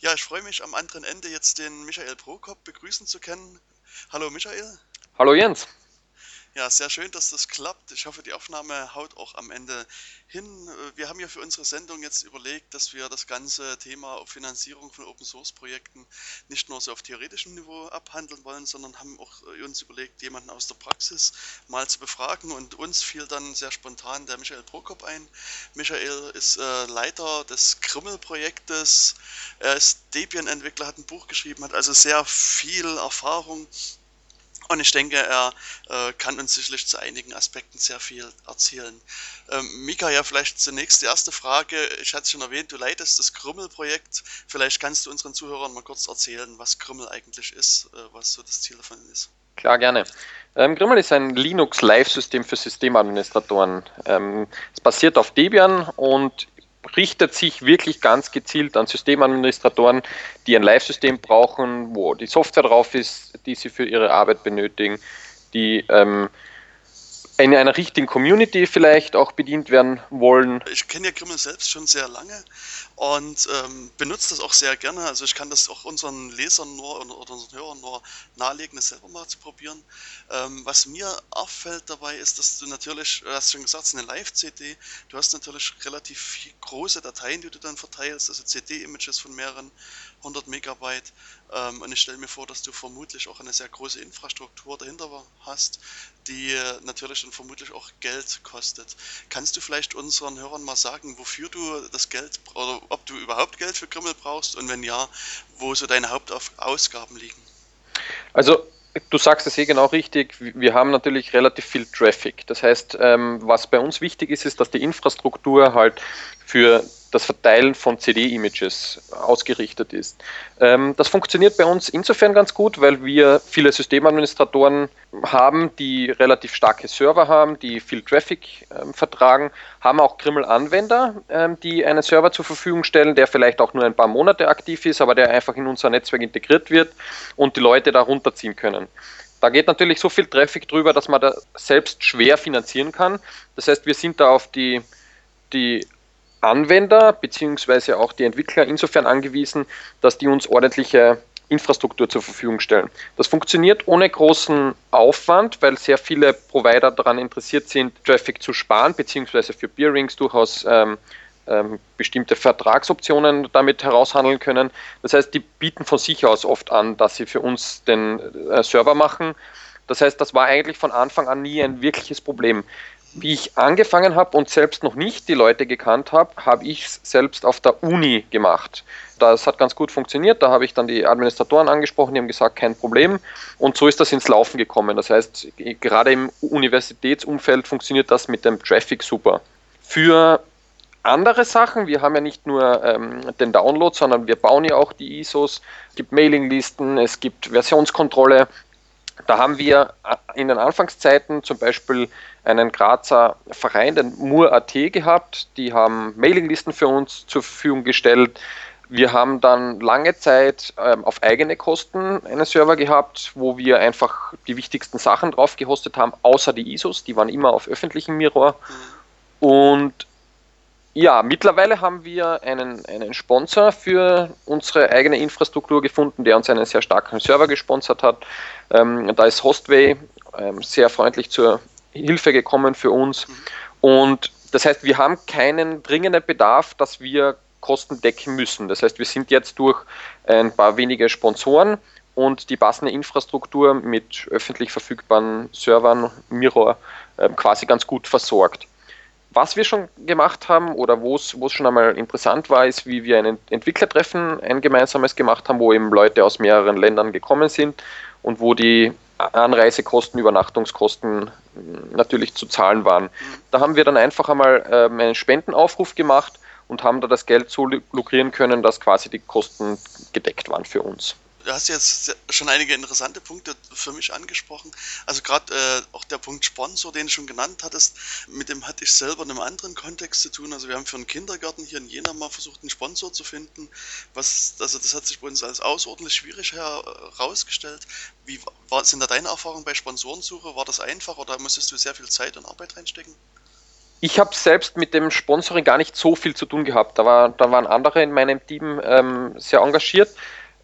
Ja, ich freue mich am anderen Ende jetzt den Michael Prokop begrüßen zu können. Hallo Michael. Hallo Jens. Ja, sehr schön, dass das klappt. Ich hoffe, die Aufnahme haut auch am Ende hin. Wir haben ja für unsere Sendung jetzt überlegt, dass wir das ganze Thema Finanzierung von Open Source Projekten nicht nur so auf theoretischem Niveau abhandeln wollen, sondern haben auch uns überlegt, jemanden aus der Praxis mal zu befragen. Und uns fiel dann sehr spontan der Michael Prokop ein. Michael ist äh, Leiter des Krümmel-Projektes. Er ist Debian-Entwickler, hat ein Buch geschrieben, hat also sehr viel Erfahrung und ich denke, er äh, kann uns sicherlich zu einigen Aspekten sehr viel erzählen. Ähm, Mika, ja, vielleicht zunächst die erste Frage. Ich hatte es schon erwähnt, du leitest das Krümmel-Projekt. Vielleicht kannst du unseren Zuhörern mal kurz erzählen, was Krümmel eigentlich ist, äh, was so das Ziel davon ist. Klar, gerne. Ähm, Krümmel ist ein Linux-Live-System für Systemadministratoren. Ähm, es basiert auf Debian und richtet sich wirklich ganz gezielt an Systemadministratoren, die ein Live-System brauchen, wo die Software drauf ist, die sie für ihre Arbeit benötigen, die ähm, in einer richtigen Community vielleicht auch bedient werden wollen. Ich kenne ja Grimmel selbst schon sehr lange und ähm, benutze das auch sehr gerne. Also ich kann das auch unseren Lesern nur oder unseren Hörern nur nahelegen, das selber mal zu probieren. Ähm, was mir auffällt dabei ist, dass du natürlich, du hast schon gesagt, es ist eine Live-CD, du hast natürlich relativ große Dateien, die du dann verteilst, also CD-Images von mehreren 100 Megabyte. Ähm, und ich stelle mir vor, dass du vermutlich auch eine sehr große Infrastruktur dahinter hast, die natürlich dann vermutlich auch Geld kostet. Kannst du vielleicht unseren Hörern mal sagen, wofür du das Geld oder ob du überhaupt Geld für Grimmel brauchst und wenn ja, wo so deine Hauptausgaben liegen? Also Du sagst es eh genau richtig. Wir haben natürlich relativ viel Traffic. Das heißt, ähm, was bei uns wichtig ist, ist, dass die Infrastruktur halt für das Verteilen von CD-Images ausgerichtet ist. Ähm, das funktioniert bei uns insofern ganz gut, weil wir viele Systemadministratoren haben, die relativ starke Server haben, die viel Traffic ähm, vertragen, haben auch Grimmel-Anwender, ähm, die einen Server zur Verfügung stellen, der vielleicht auch nur ein paar Monate aktiv ist, aber der einfach in unser Netzwerk integriert wird und die Leute da runterziehen können. Da geht natürlich so viel Traffic drüber, dass man da selbst schwer finanzieren kann. Das heißt, wir sind da auf die, die Anwender bzw. auch die Entwickler insofern angewiesen, dass die uns ordentliche Infrastruktur zur Verfügung stellen. Das funktioniert ohne großen Aufwand, weil sehr viele Provider daran interessiert sind, Traffic zu sparen, beziehungsweise für Peerings durchaus ähm, ähm, bestimmte Vertragsoptionen damit heraushandeln können. Das heißt, die bieten von sich aus oft an, dass sie für uns den äh, Server machen. Das heißt, das war eigentlich von Anfang an nie ein wirkliches Problem wie ich angefangen habe und selbst noch nicht die Leute gekannt habe, habe ich es selbst auf der Uni gemacht. Das hat ganz gut funktioniert. Da habe ich dann die Administratoren angesprochen, die haben gesagt, kein Problem. Und so ist das ins Laufen gekommen. Das heißt, gerade im Universitätsumfeld funktioniert das mit dem Traffic super. Für andere Sachen, wir haben ja nicht nur ähm, den Download, sondern wir bauen ja auch die ISOs. Es gibt Mailinglisten, es gibt Versionskontrolle. Da haben wir in den Anfangszeiten zum Beispiel einen Grazer Verein, den Mur.at gehabt. Die haben Mailinglisten für uns zur Verfügung gestellt. Wir haben dann lange Zeit ähm, auf eigene Kosten einen Server gehabt, wo wir einfach die wichtigsten Sachen drauf gehostet haben, außer die ISOs, die waren immer auf öffentlichem Mirror. Und ja, mittlerweile haben wir einen, einen Sponsor für unsere eigene Infrastruktur gefunden, der uns einen sehr starken Server gesponsert hat. Ähm, da ist Hostway ähm, sehr freundlich zur Hilfe gekommen für uns. Und das heißt, wir haben keinen dringenden Bedarf, dass wir Kosten decken müssen. Das heißt, wir sind jetzt durch ein paar wenige Sponsoren und die passende Infrastruktur mit öffentlich verfügbaren Servern, Mirror, ähm, quasi ganz gut versorgt. Was wir schon gemacht haben oder wo es schon einmal interessant war, ist, wie wir ein Entwicklertreffen, ein gemeinsames gemacht haben, wo eben Leute aus mehreren Ländern gekommen sind und wo die Anreisekosten, Übernachtungskosten natürlich zu zahlen waren. Da haben wir dann einfach einmal ähm, einen Spendenaufruf gemacht und haben da das Geld so lukrieren können, dass quasi die Kosten gedeckt waren für uns du hast jetzt schon einige interessante Punkte für mich angesprochen. Also gerade äh, auch der Punkt Sponsor, den du schon genannt hattest, mit dem hatte ich selber in einem anderen Kontext zu tun. Also wir haben für einen Kindergarten hier in Jena mal versucht, einen Sponsor zu finden. Was, also das hat sich bei uns als außerordentlich schwierig herausgestellt. Wie war, sind da deine Erfahrungen bei Sponsorensuche? War das einfach oder musstest du sehr viel Zeit und Arbeit reinstecken? ich habe selbst mit dem Sponsoring gar nicht so viel zu tun gehabt. Da, war, da waren andere in meinem Team ähm, sehr engagiert.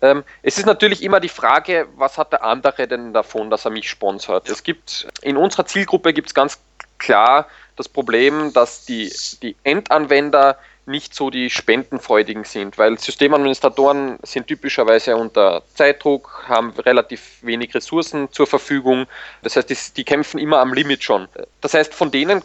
Ähm, es ist natürlich immer die Frage, was hat der andere denn davon, dass er mich sponsert? Es gibt in unserer Zielgruppe gibt es ganz klar das Problem, dass die, die Endanwender nicht so die Spendenfreudigen sind, weil Systemadministratoren sind typischerweise unter Zeitdruck, haben relativ wenig Ressourcen zur Verfügung. Das heißt, die, die kämpfen immer am Limit schon. Das heißt, von denen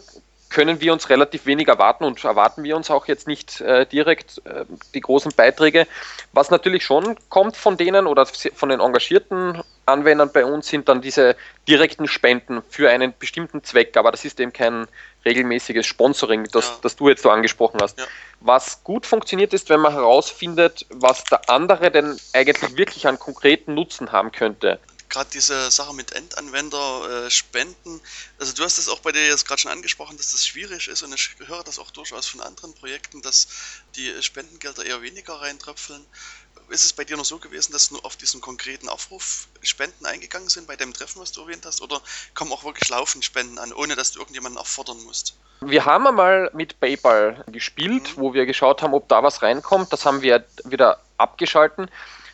können wir uns relativ wenig erwarten und erwarten wir uns auch jetzt nicht äh, direkt äh, die großen Beiträge. Was natürlich schon kommt von denen oder von den engagierten Anwendern bei uns sind dann diese direkten Spenden für einen bestimmten Zweck, aber das ist eben kein regelmäßiges Sponsoring, das, ja. das du jetzt so angesprochen hast. Ja. Was gut funktioniert ist, wenn man herausfindet, was der andere denn eigentlich wirklich an konkreten Nutzen haben könnte gerade diese Sache mit Endanwender äh, spenden, also du hast es auch bei dir jetzt gerade schon angesprochen, dass das schwierig ist und ich höre das auch durchaus von anderen Projekten, dass die Spendengelder eher weniger reintröpfeln. Ist es bei dir noch so gewesen, dass nur auf diesen konkreten Aufruf Spenden eingegangen sind bei dem Treffen, was du erwähnt hast, oder kommen auch wirklich laufend Spenden an, ohne dass du irgendjemanden auffordern musst? Wir haben einmal mit PayPal gespielt, mhm. wo wir geschaut haben, ob da was reinkommt. Das haben wir wieder abgeschalten.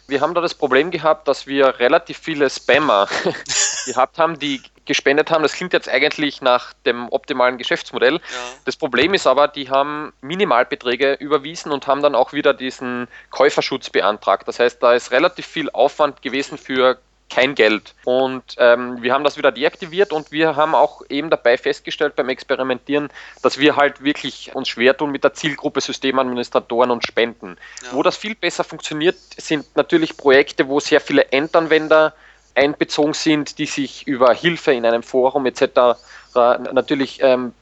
Wir haben da das Problem gehabt, dass wir relativ viele Spammer gehabt haben, die gespendet haben. Das klingt jetzt eigentlich nach dem optimalen Geschäftsmodell. Ja. Das Problem ist aber, die haben Minimalbeträge überwiesen und haben dann auch wieder diesen Käuferschutz beantragt. Das heißt, da ist relativ viel Aufwand gewesen für kein Geld. Und ähm, wir haben das wieder deaktiviert und wir haben auch eben dabei festgestellt beim Experimentieren, dass wir halt wirklich uns schwer tun mit der Zielgruppe Systemadministratoren und Spenden. Ja. Wo das viel besser funktioniert, sind natürlich Projekte, wo sehr viele Endanwender einbezogen sind, die sich über Hilfe in einem Forum etc. natürlich ähm,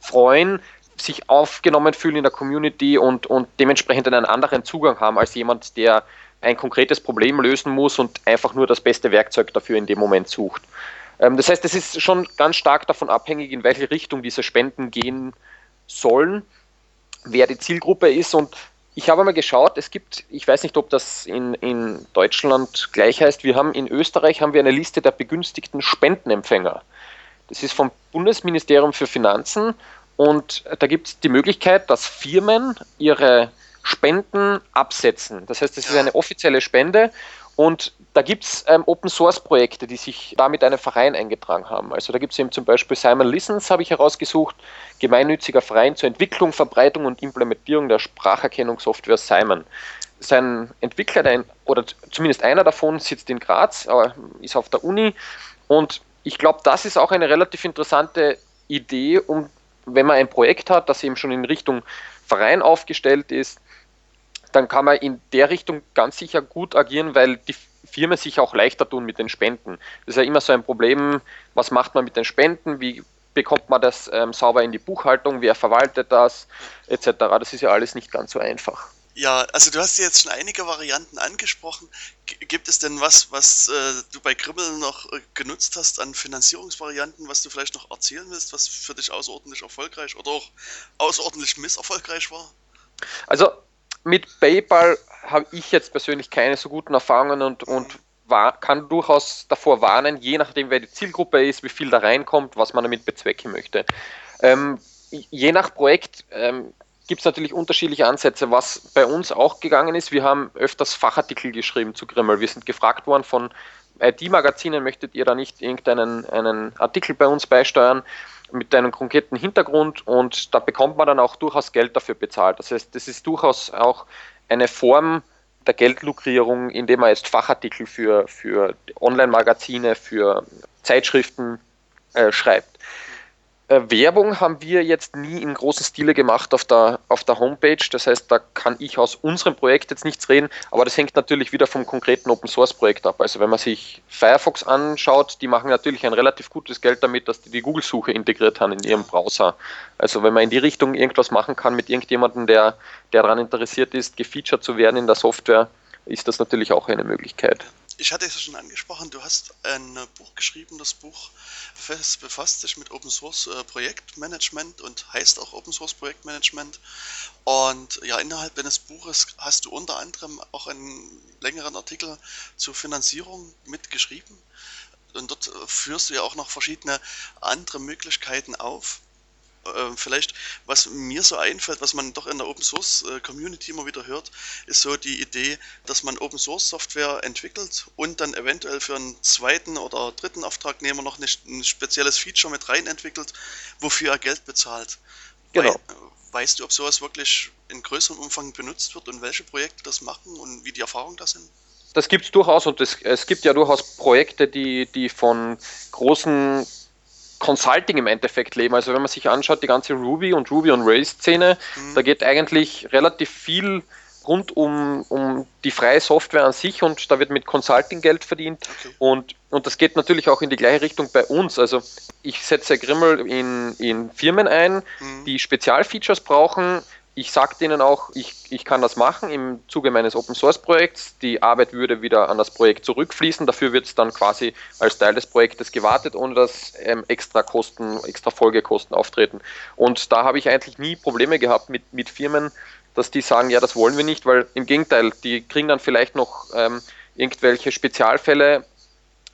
freuen, sich aufgenommen fühlen in der Community und, und dementsprechend einen anderen Zugang haben als jemand, der ein konkretes Problem lösen muss und einfach nur das beste Werkzeug dafür in dem Moment sucht. Ähm, das heißt, es ist schon ganz stark davon abhängig, in welche Richtung diese Spenden gehen sollen, wer die Zielgruppe ist und ich habe mal geschaut, es gibt, ich weiß nicht, ob das in, in Deutschland gleich heißt, wir haben in Österreich haben wir eine Liste der begünstigten Spendenempfänger. Das ist vom Bundesministerium für Finanzen und da gibt es die Möglichkeit, dass Firmen ihre Spenden absetzen. Das heißt, es ist eine offizielle Spende und da gibt es ähm, Open Source Projekte, die sich da mit einem Verein eingetragen haben. Also da gibt es eben zum Beispiel Simon Listens, habe ich herausgesucht, gemeinnütziger Verein zur Entwicklung, Verbreitung und Implementierung der Spracherkennungssoftware Simon. Sein Entwickler, der, oder zumindest einer davon, sitzt in Graz, ist auf der Uni. Und ich glaube, das ist auch eine relativ interessante Idee, um, wenn man ein Projekt hat, das eben schon in Richtung Verein aufgestellt ist, dann kann man in der Richtung ganz sicher gut agieren, weil die Firmen sich auch leichter tun mit den Spenden. Das ist ja immer so ein Problem, was macht man mit den Spenden, wie bekommt man das ähm, sauber in die Buchhaltung, wer verwaltet das, etc. Das ist ja alles nicht ganz so einfach. Ja, also du hast jetzt schon einige Varianten angesprochen. G gibt es denn was, was äh, du bei Kribbel noch äh, genutzt hast an Finanzierungsvarianten, was du vielleicht noch erzählen willst, was für dich außerordentlich erfolgreich oder auch außerordentlich misserfolgreich war? Also mit PayPal habe ich jetzt persönlich keine so guten Erfahrungen und, und war, kann durchaus davor warnen, je nachdem, wer die Zielgruppe ist, wie viel da reinkommt, was man damit bezwecken möchte. Ähm, je nach Projekt ähm, gibt es natürlich unterschiedliche Ansätze. Was bei uns auch gegangen ist, wir haben öfters Fachartikel geschrieben zu Grimmel. Wir sind gefragt worden von IT-Magazinen, möchtet ihr da nicht irgendeinen einen Artikel bei uns beisteuern? Mit einem konkreten Hintergrund und da bekommt man dann auch durchaus Geld dafür bezahlt. Das heißt, das ist durchaus auch eine Form der Geldlukrierung, indem man jetzt Fachartikel für, für Online-Magazine, für Zeitschriften äh, schreibt. Äh, Werbung haben wir jetzt nie im großen Stile gemacht auf der, auf der Homepage. Das heißt, da kann ich aus unserem Projekt jetzt nichts reden, aber das hängt natürlich wieder vom konkreten Open Source Projekt ab. Also wenn man sich Firefox anschaut, die machen natürlich ein relativ gutes Geld damit, dass die die Google-Suche integriert haben in ihrem Browser. Also wenn man in die Richtung irgendwas machen kann mit irgendjemandem, der, der daran interessiert ist, gefeatured zu werden in der Software, ist das natürlich auch eine Möglichkeit ich hatte es schon angesprochen, du hast ein Buch geschrieben, das Buch befasst sich mit Open Source äh, Projektmanagement und heißt auch Open Source Projektmanagement. Und ja, innerhalb deines Buches hast du unter anderem auch einen längeren Artikel zur Finanzierung mitgeschrieben. Und dort äh, führst du ja auch noch verschiedene andere Möglichkeiten auf. Äh, vielleicht, was mir so einfällt, was man doch in der Open Source äh, Community immer wieder hört, ist so die Idee, dass man Open Source Software entwickelt und dann eventuell für einen zweiten oder dritten Auftragnehmer noch nicht ein spezielles Feature mit rein entwickelt, wofür er Geld bezahlt. Genau. Wei weißt du, ob sowas wirklich in größerem Umfang benutzt wird und welche Projekte das machen und wie die Erfahrungen da sind? Das gibt es durchaus und es, es gibt ja durchaus Projekte, die, die von großen Consulting im Endeffekt leben. Also wenn man sich anschaut, die ganze Ruby und Ruby on Rails Szene, mhm. da geht eigentlich relativ viel rund um, um die freie Software an sich und da wird mit Consulting Geld verdient okay. und, und das geht natürlich auch in die gleiche Richtung bei uns. Also ich setze Grimmel in, in Firmen ein, mhm. die Spezialfeatures brauchen, ich sage denen auch, ich, ich kann das machen im Zuge meines Open Source Projekts. Die Arbeit würde wieder an das Projekt zurückfließen. Dafür wird es dann quasi als Teil des Projektes gewartet, ohne dass ähm, extra Kosten, extra Folgekosten auftreten. Und da habe ich eigentlich nie Probleme gehabt mit, mit Firmen, dass die sagen, ja, das wollen wir nicht, weil im Gegenteil, die kriegen dann vielleicht noch ähm, irgendwelche Spezialfälle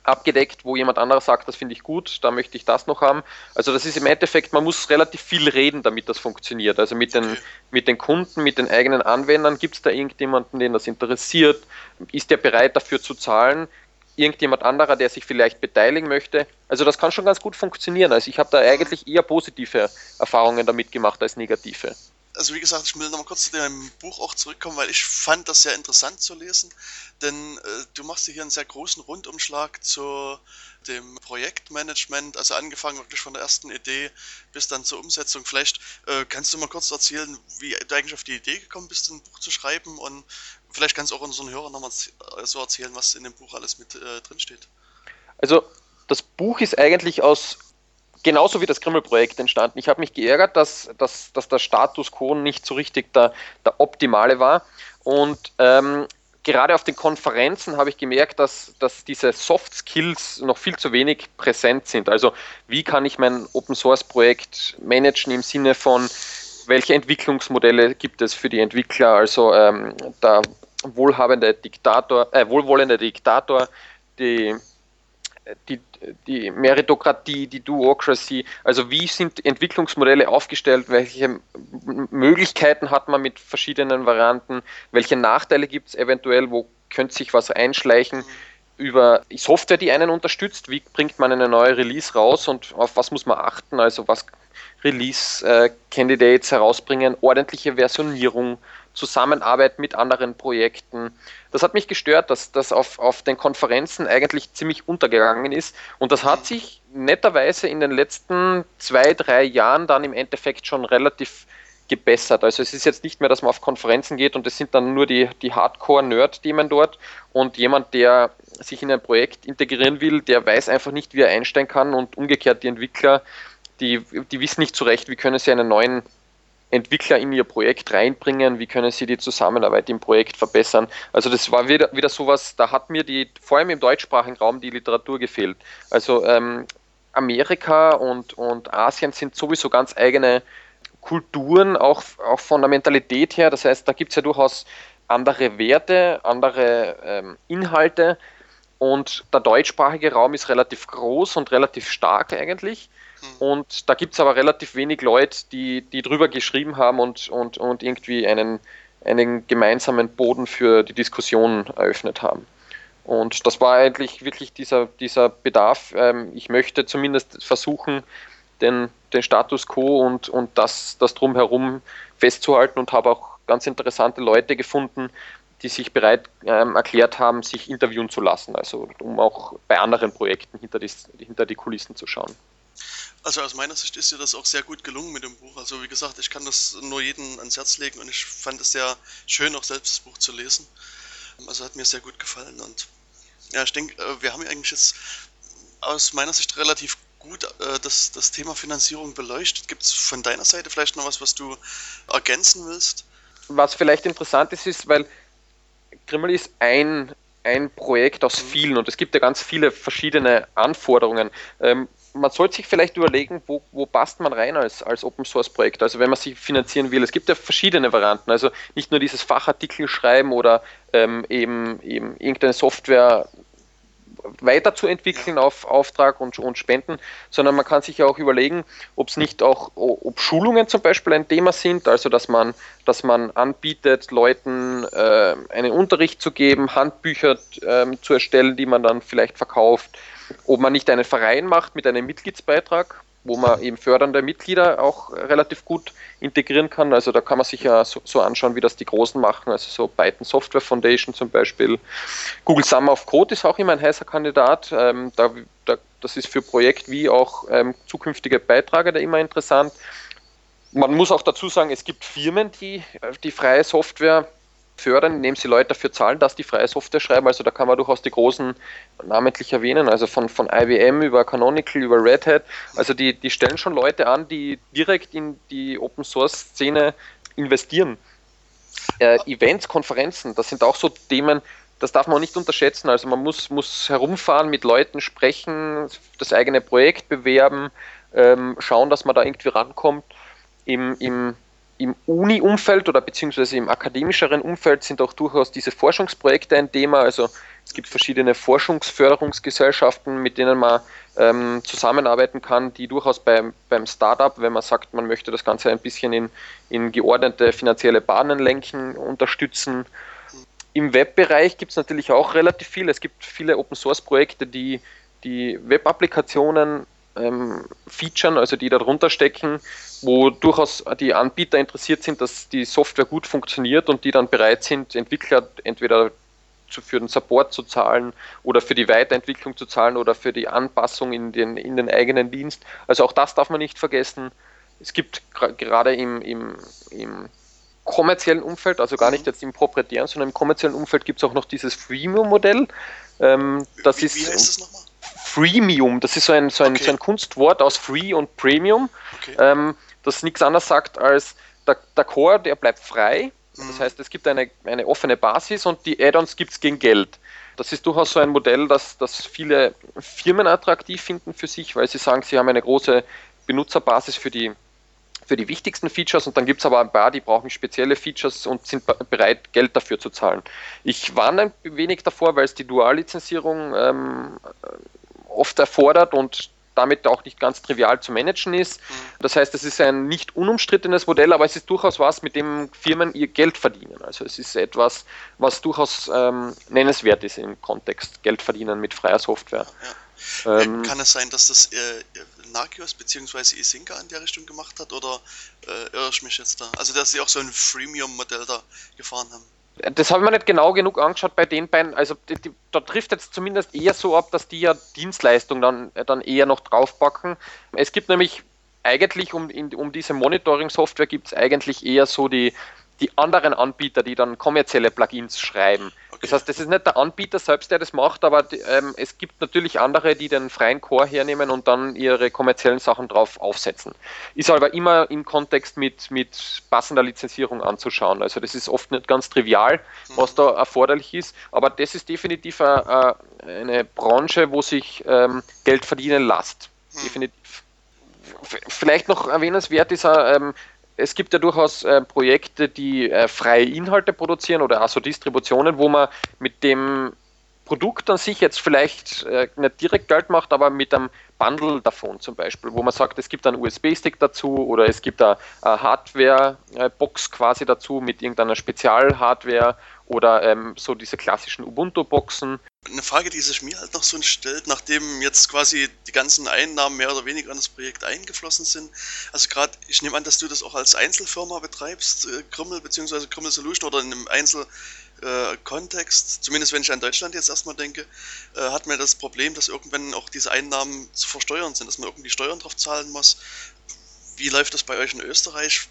abgedeckt, wo jemand anderes sagt, das finde ich gut, da möchte ich das noch haben. Also das ist im Endeffekt, man muss relativ viel reden, damit das funktioniert. Also mit den, mit den Kunden, mit den eigenen Anwendern, gibt es da irgendjemanden, den das interessiert? Ist der bereit dafür zu zahlen? Irgendjemand anderer, der sich vielleicht beteiligen möchte? Also das kann schon ganz gut funktionieren. Also ich habe da eigentlich eher positive Erfahrungen damit gemacht als negative also wie gesagt, ich will nochmal kurz zu deinem Buch auch zurückkommen, weil ich fand das sehr interessant zu lesen, denn äh, du machst hier einen sehr großen Rundumschlag zu dem Projektmanagement, also angefangen wirklich von der ersten Idee bis dann zur Umsetzung. Vielleicht äh, kannst du mal kurz erzählen, wie du eigentlich auf die Idee gekommen bist, ein Buch zu schreiben und vielleicht kannst du auch unseren Hörern nochmal so erzählen, was in dem Buch alles mit äh, drin steht. Also das Buch ist eigentlich aus genauso wie das Grimmel-Projekt entstanden. Ich habe mich geärgert, dass, dass, dass der Status quo nicht so richtig der, der optimale war. Und ähm, gerade auf den Konferenzen habe ich gemerkt, dass, dass diese Soft Skills noch viel zu wenig präsent sind. Also wie kann ich mein Open Source Projekt managen im Sinne von, welche Entwicklungsmodelle gibt es für die Entwickler? Also ähm, der wohlhabende Diktator, äh, wohlwollende Diktator, die die, die Meritokratie, die Duocracy, also wie sind Entwicklungsmodelle aufgestellt, welche Möglichkeiten hat man mit verschiedenen Varianten, welche Nachteile gibt es eventuell, wo könnte sich was einschleichen? Über Software, die einen unterstützt, wie bringt man eine neue Release raus? Und auf was muss man achten, also was Release-Candidates äh, herausbringen, ordentliche Versionierung, Zusammenarbeit mit anderen Projekten. Das hat mich gestört, dass das auf, auf den Konferenzen eigentlich ziemlich untergegangen ist. Und das hat sich netterweise in den letzten zwei, drei Jahren dann im Endeffekt schon relativ gebessert. Also es ist jetzt nicht mehr, dass man auf Konferenzen geht und es sind dann nur die, die Hardcore-Nerd-Themen dort und jemand, der sich in ein Projekt integrieren will, der weiß einfach nicht, wie er einsteigen kann und umgekehrt die Entwickler, die, die wissen nicht zurecht, wie können sie einen neuen Entwickler in ihr Projekt reinbringen, wie können sie die Zusammenarbeit im Projekt verbessern. Also das war wieder, wieder sowas, da hat mir die, vor allem im deutschsprachigen Raum, die Literatur gefehlt. Also ähm, Amerika und, und Asien sind sowieso ganz eigene Kulturen, auch, auch von der Mentalität her. Das heißt, da gibt es ja durchaus andere Werte, andere ähm, Inhalte. Und der deutschsprachige Raum ist relativ groß und relativ stark eigentlich. Mhm. Und da gibt es aber relativ wenig Leute, die, die drüber geschrieben haben und, und, und irgendwie einen, einen gemeinsamen Boden für die Diskussion eröffnet haben. Und das war eigentlich wirklich dieser, dieser Bedarf. Ähm, ich möchte zumindest versuchen, den, den Status quo und, und das, das drumherum festzuhalten und habe auch ganz interessante Leute gefunden, die sich bereit ähm, erklärt haben, sich interviewen zu lassen, also um auch bei anderen Projekten hinter die, hinter die Kulissen zu schauen. Also aus meiner Sicht ist dir das auch sehr gut gelungen mit dem Buch. Also wie gesagt, ich kann das nur jedem ans Herz legen und ich fand es sehr schön, auch selbst das Buch zu lesen. Also hat mir sehr gut gefallen und ja, ich denke, äh, wir haben eigentlich jetzt aus meiner Sicht relativ gut äh, das, das Thema Finanzierung beleuchtet. Gibt es von deiner Seite vielleicht noch was, was du ergänzen willst? Was vielleicht interessant ist, ist, weil Grimmel ist ein, ein Projekt aus mhm. vielen und es gibt ja ganz viele verschiedene Anforderungen. Ähm, man sollte sich vielleicht überlegen, wo, wo passt man rein als, als Open Source Projekt, also wenn man sich finanzieren will. Es gibt ja verschiedene Varianten, also nicht nur dieses Fachartikel schreiben oder ähm, eben, eben irgendeine Software weiterzuentwickeln auf Auftrag und, und Spenden, sondern man kann sich ja auch überlegen, ob es nicht auch, ob Schulungen zum Beispiel ein Thema sind, also dass man, dass man anbietet, Leuten äh, einen Unterricht zu geben, Handbücher äh, zu erstellen, die man dann vielleicht verkauft, ob man nicht einen Verein macht mit einem Mitgliedsbeitrag, wo man eben fördernde Mitglieder auch relativ gut integrieren kann. Also da kann man sich ja so, so, anschauen, wie das die Großen machen, also so Python Software Foundation zum Beispiel. Google Summer of Code ist auch immer ein heißer Kandidat. Ähm, da, da, das ist für Projekt wie auch ähm, zukünftige Beiträge da immer interessant. Man muss auch dazu sagen, es gibt Firmen, die die freie Software fördern, indem sie Leute dafür zahlen, dass die freie Software schreiben. Also da kann man durchaus die großen namentlich erwähnen, also von, von IBM über Canonical, über Red Hat. Also die, die stellen schon Leute an, die direkt in die Open Source Szene investieren. Äh, Events, Konferenzen, das sind auch so Themen, das darf man nicht unterschätzen. Also man muss, muss herumfahren, mit Leuten sprechen, das eigene Projekt bewerben, ähm, schauen, dass man da irgendwie rankommt. Im, im im Uni-Umfeld oder beziehungsweise im akademischeren Umfeld sind auch durchaus diese Forschungsprojekte ein Thema. Also es gibt verschiedene Forschungsförderungsgesellschaften, mit denen man ähm, zusammenarbeiten kann, die durchaus beim, beim Startup, wenn man sagt, man möchte das Ganze ein bisschen in, in geordnete finanzielle Bahnen lenken, unterstützen. Im Webbereich gibt es natürlich auch relativ viel. Es gibt viele Open-Source-Projekte, die die Web-Applikationen ähm, featuren, also die darunter stecken, wo durchaus die Anbieter interessiert sind, dass die Software gut funktioniert und die dann bereit sind, Entwickler entweder für den Support zu zahlen oder für die Weiterentwicklung zu zahlen oder für die Anpassung in den, in den eigenen Dienst. Also auch das darf man nicht vergessen. Es gibt gerade im, im, im kommerziellen Umfeld, also gar nicht jetzt im proprietären, sondern im kommerziellen Umfeld gibt es auch noch dieses Freemium-Modell. Ähm, das wie, ist, wie heißt das nochmal? Freemium, das ist so ein, so ein, okay. so ein Kunstwort aus Free und Premium, okay. ähm, das nichts anderes sagt als der, der Core, der bleibt frei. Mhm. Das heißt, es gibt eine, eine offene Basis und die Add-ons gibt es gegen Geld. Das ist durchaus so ein Modell, das, das viele Firmen attraktiv finden für sich, weil sie sagen, sie haben eine große Benutzerbasis für die, für die wichtigsten Features und dann gibt es aber ein paar, die brauchen spezielle Features und sind bereit, Geld dafür zu zahlen. Ich warne ein wenig davor, weil es die Dual-Lizenzierung ähm, oft erfordert und damit auch nicht ganz trivial zu managen ist. Mhm. Das heißt, es ist ein nicht unumstrittenes Modell, aber es ist durchaus was, mit dem Firmen ihr Geld verdienen. Also es ist etwas, was durchaus ähm, nennenswert ist im Kontext Geld verdienen mit freier Software. Ja. Ähm, Kann es sein, dass das äh, Nagios bzw. Isinga in der Richtung gemacht hat oder äh, irre ich mich jetzt da? Also dass sie auch so ein Freemium-Modell da gefahren haben. Das habe ich mir nicht genau genug angeschaut bei den beiden. Also die, die, da trifft jetzt zumindest eher so ab, dass die ja Dienstleistung dann, dann eher noch draufpacken. Es gibt nämlich eigentlich um, in, um diese Monitoring-Software gibt es eigentlich eher so die, die anderen Anbieter, die dann kommerzielle Plugins schreiben. Das heißt, das ist nicht der Anbieter selbst, der das macht, aber ähm, es gibt natürlich andere, die den freien Core hernehmen und dann ihre kommerziellen Sachen drauf aufsetzen. Ist aber immer im Kontext mit, mit passender Lizenzierung anzuschauen. Also das ist oft nicht ganz trivial, was da erforderlich ist, aber das ist definitiv eine, eine Branche, wo sich ähm, Geld verdienen lässt. Hm. Definitiv. Vielleicht noch erwähnenswert ist, ähm, es gibt ja durchaus äh, Projekte, die äh, freie Inhalte produzieren oder also Distributionen, wo man mit dem Produkt an sich jetzt vielleicht äh, nicht direkt Geld macht, aber mit einem Bundle davon zum Beispiel, wo man sagt, es gibt einen USB-Stick dazu oder es gibt eine, Hardware-Box quasi dazu mit irgendeiner Spezial-Hardware oder ähm, so diese klassischen Ubuntu-Boxen. Eine Frage, die sich mir halt noch so stellt, nachdem jetzt quasi die ganzen Einnahmen mehr oder weniger in das Projekt eingeflossen sind. Also gerade, ich nehme an, dass du das auch als Einzelfirma betreibst, äh, Krümmel bzw. Krümmel Solution oder in einem Einzelkontext, äh, zumindest wenn ich an Deutschland jetzt erstmal denke, äh, hat man das Problem, dass irgendwann auch diese Einnahmen zu versteuern sind, dass man irgendwie Steuern drauf zahlen muss. Wie läuft das bei euch in Österreich?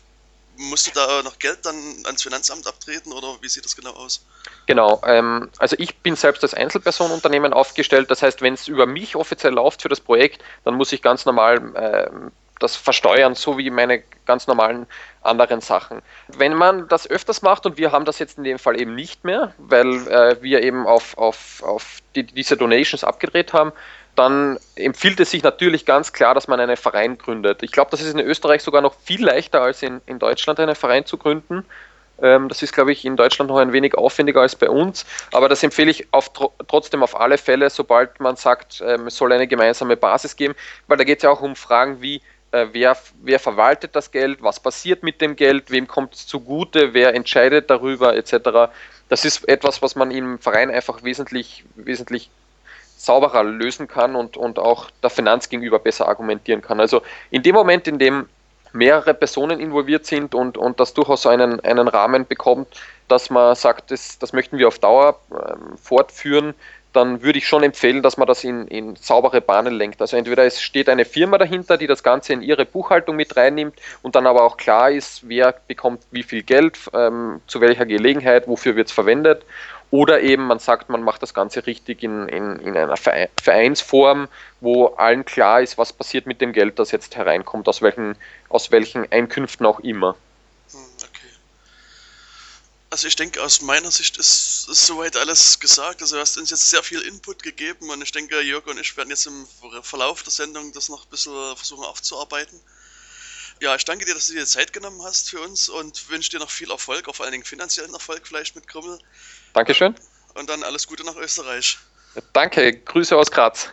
Musst du da noch Geld dann ans Finanzamt abtreten oder wie sieht das genau aus? Genau, ähm, also ich bin selbst als Einzelpersonenunternehmen aufgestellt, das heißt, wenn es über mich offiziell läuft für das Projekt, dann muss ich ganz normal ähm, das versteuern, so wie meine ganz normalen anderen Sachen. Wenn man das öfters macht, und wir haben das jetzt in dem Fall eben nicht mehr, weil äh, wir eben auf, auf, auf die, diese Donations abgedreht haben, dann empfiehlt es sich natürlich ganz klar, dass man einen Verein gründet. Ich glaube, das ist in Österreich sogar noch viel leichter als in, in Deutschland einen Verein zu gründen. Ähm, das ist, glaube ich, in Deutschland noch ein wenig aufwendiger als bei uns, aber das empfehle ich auf, trotzdem auf alle Fälle, sobald man sagt, ähm, es soll eine gemeinsame Basis geben, weil da geht es ja auch um Fragen wie, äh, wer, wer verwaltet das Geld, was passiert mit dem Geld, wem kommt es zugute, wer entscheidet darüber, etc. Das ist etwas, was man im Verein einfach wesentlich, wesentlich sauberer lösen kann und, und auch der Finanz gegenüber besser argumentieren kann. Also in dem Moment, in dem mehrere Personen involviert sind und, und das durchaus so einen, einen Rahmen bekommt, dass man sagt, das, das möchten wir auf Dauer ähm, fortführen, dann würde ich schon empfehlen, dass man das in, in saubere Bahnen lenkt. Also entweder es steht eine Firma dahinter, die das Ganze in ihre Buchhaltung mit reinnimmt und dann aber auch klar ist, wer bekommt wie viel Geld, ähm, zu welcher Gelegenheit, wofür wird es verwendet. Oder eben man sagt, man macht das Ganze richtig in, in, in einer Vereinsform, wo allen klar ist, was passiert mit dem Geld, das jetzt hereinkommt, aus welchen, aus welchen Einkünften auch immer. Hm, okay. Also ich denke, aus meiner Sicht ist, ist soweit alles gesagt. Also du hast uns jetzt sehr viel Input gegeben und ich denke, Jörg und ich werden jetzt im Verlauf der Sendung das noch ein bisschen versuchen aufzuarbeiten. Ja, ich danke dir, dass du dir Zeit genommen hast für uns und wünsche dir noch viel Erfolg, vor allen Dingen finanziellen Erfolg vielleicht mit Krümmel. Dankeschön. Und dann alles Gute nach Österreich. Danke, Grüße aus Graz.